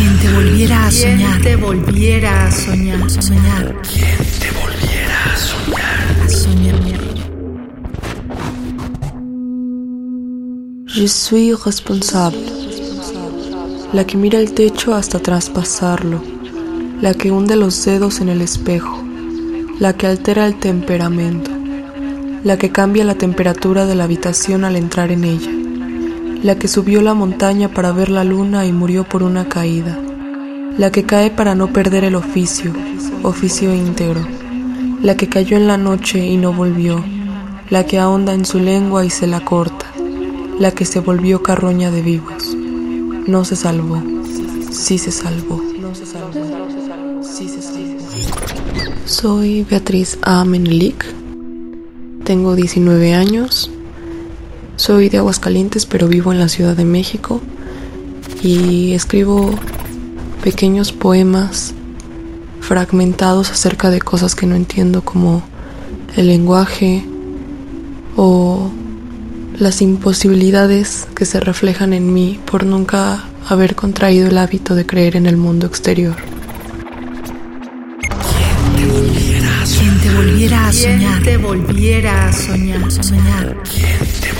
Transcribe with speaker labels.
Speaker 1: Quien te volviera a soñar.
Speaker 2: te volviera a soñar.
Speaker 1: Soñar.
Speaker 3: Quien te volviera a soñar.
Speaker 1: A soñar.
Speaker 4: Je suis responsable. La que mira el techo hasta traspasarlo. La que hunde los dedos en el espejo. La que altera el temperamento. La que cambia la temperatura de la habitación al entrar en ella. La que subió la montaña para ver la luna y murió por una caída. La que cae para no perder el oficio, oficio íntegro. La que cayó en la noche y no volvió. La que ahonda en su lengua y se la corta la que se volvió carroña de vivos. No se salvó, sí se salvó. Soy Beatriz A. Menelik, tengo 19 años, soy de Aguascalientes pero vivo en la Ciudad de México y escribo pequeños poemas fragmentados acerca de cosas que no entiendo como el lenguaje o las imposibilidades que se reflejan en mí por nunca haber contraído el hábito de creer en el mundo exterior.
Speaker 1: Quien te volviera a soñar.
Speaker 2: te volviera a soñar.
Speaker 1: Soñar.
Speaker 3: Quien te